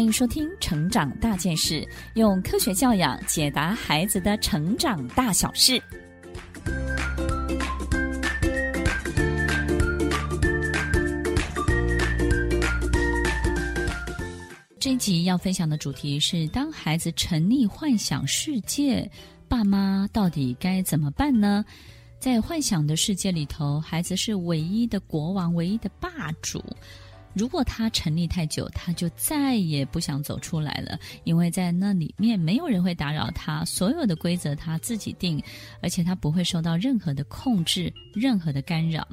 欢迎收听《成长大件事》，用科学教养解答孩子的成长大小事。这一集要分享的主题是：当孩子沉溺幻想世界，爸妈到底该怎么办呢？在幻想的世界里头，孩子是唯一的国王，唯一的霸主。如果他沉溺太久，他就再也不想走出来了，因为在那里面没有人会打扰他，所有的规则他自己定，而且他不会受到任何的控制、任何的干扰。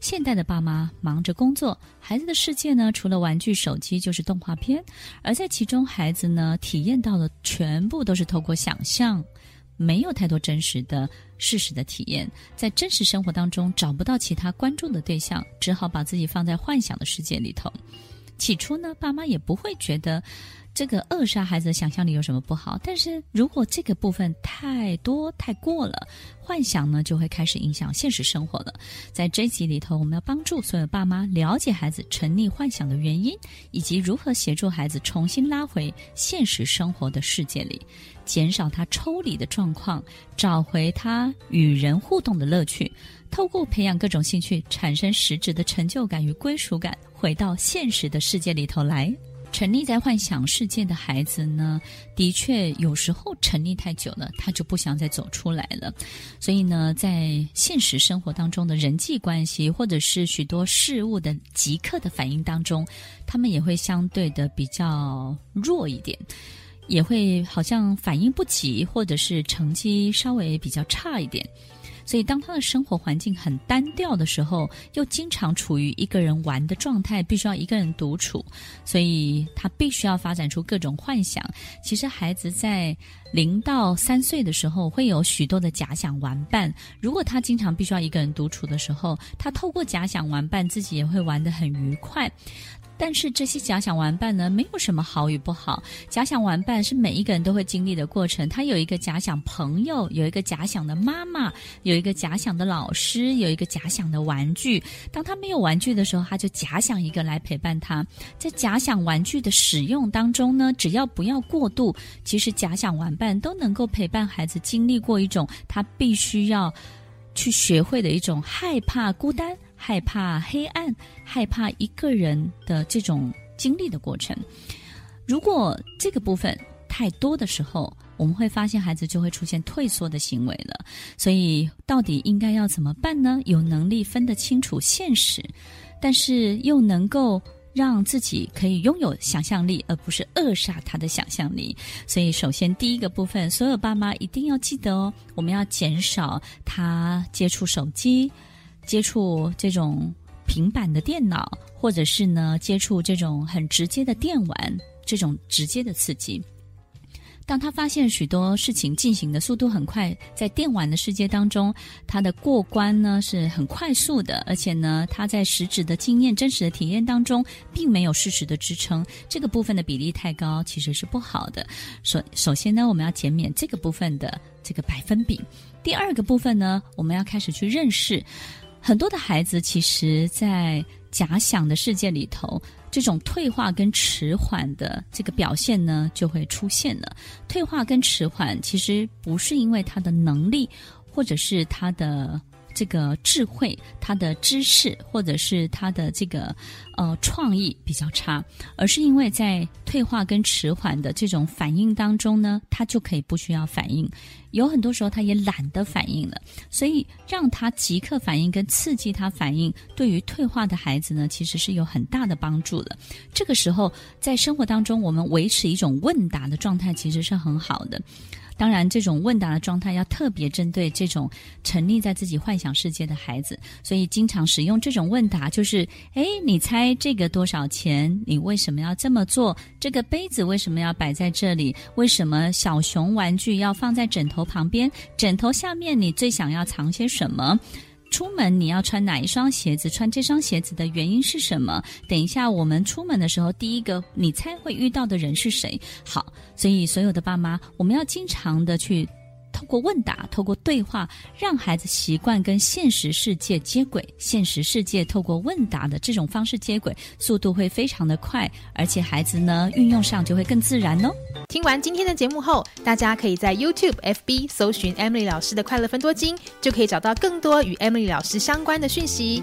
现代的爸妈忙着工作，孩子的世界呢，除了玩具、手机就是动画片，而在其中，孩子呢，体验到的全部都是透过想象。没有太多真实的事实的体验，在真实生活当中找不到其他关注的对象，只好把自己放在幻想的世界里头。起初呢，爸妈也不会觉得。这个扼杀孩子的想象力有什么不好？但是如果这个部分太多太过了，幻想呢就会开始影响现实生活了。在这一集里头，我们要帮助所有爸妈了解孩子沉溺幻想的原因，以及如何协助孩子重新拉回现实生活的世界里，减少他抽离的状况，找回他与人互动的乐趣，透过培养各种兴趣，产生实质的成就感与归属感，回到现实的世界里头来。沉溺在幻想世界的孩子呢，的确有时候沉溺太久了，他就不想再走出来了。所以呢，在现实生活当中的人际关系，或者是许多事物的即刻的反应当中，他们也会相对的比较弱一点，也会好像反应不及，或者是成绩稍微比较差一点。所以，当他的生活环境很单调的时候，又经常处于一个人玩的状态，必须要一个人独处，所以他必须要发展出各种幻想。其实，孩子在零到三岁的时候，会有许多的假想玩伴。如果他经常必须要一个人独处的时候，他透过假想玩伴，自己也会玩得很愉快。但是这些假想玩伴呢，没有什么好与不好。假想玩伴是每一个人都会经历的过程。他有一个假想朋友，有一个假想的妈妈，有有一个假想的老师，有一个假想的玩具。当他没有玩具的时候，他就假想一个来陪伴他。在假想玩具的使用当中呢，只要不要过度，其实假想玩伴都能够陪伴孩子经历过一种他必须要去学会的一种害怕孤单。害怕黑暗，害怕一个人的这种经历的过程。如果这个部分太多的时候，我们会发现孩子就会出现退缩的行为了。所以，到底应该要怎么办呢？有能力分得清楚现实，但是又能够让自己可以拥有想象力，而不是扼杀他的想象力。所以，首先第一个部分，所有爸妈一定要记得哦，我们要减少他接触手机。接触这种平板的电脑，或者是呢，接触这种很直接的电玩，这种直接的刺激。当他发现许多事情进行的速度很快，在电玩的世界当中，他的过关呢是很快速的，而且呢，他在实质的经验、真实的体验当中，并没有事实的支撑。这个部分的比例太高，其实是不好的。首首先呢，我们要减免这个部分的这个百分比。第二个部分呢，我们要开始去认识。很多的孩子其实，在假想的世界里头，这种退化跟迟缓的这个表现呢，就会出现了。退化跟迟缓其实不是因为他的能力，或者是他的这个智慧、他的知识，或者是他的这个呃创意比较差，而是因为在退化跟迟缓的这种反应当中呢，他就可以不需要反应。有很多时候，他也懒得反应了，所以让他即刻反应跟刺激他反应，对于退化的孩子呢，其实是有很大的帮助的。这个时候，在生活当中，我们维持一种问答的状态，其实是很好的。当然，这种问答的状态要特别针对这种沉溺在自己幻想世界的孩子，所以经常使用这种问答，就是：诶，你猜这个多少钱？你为什么要这么做？这个杯子为什么要摆在这里？为什么小熊玩具要放在枕头旁边？枕头下面你最想要藏些什么？出门你要穿哪一双鞋子？穿这双鞋子的原因是什么？等一下我们出门的时候，第一个你猜会遇到的人是谁？好，所以所有的爸妈，我们要经常的去透过问答，透过对话，让孩子习惯跟现实世界接轨。现实世界透过问答的这种方式接轨，速度会非常的快，而且孩子呢运用上就会更自然哦。听完今天的节目后，大家可以在 YouTube、FB 搜寻 Emily 老师的快乐分多金，就可以找到更多与 Emily 老师相关的讯息。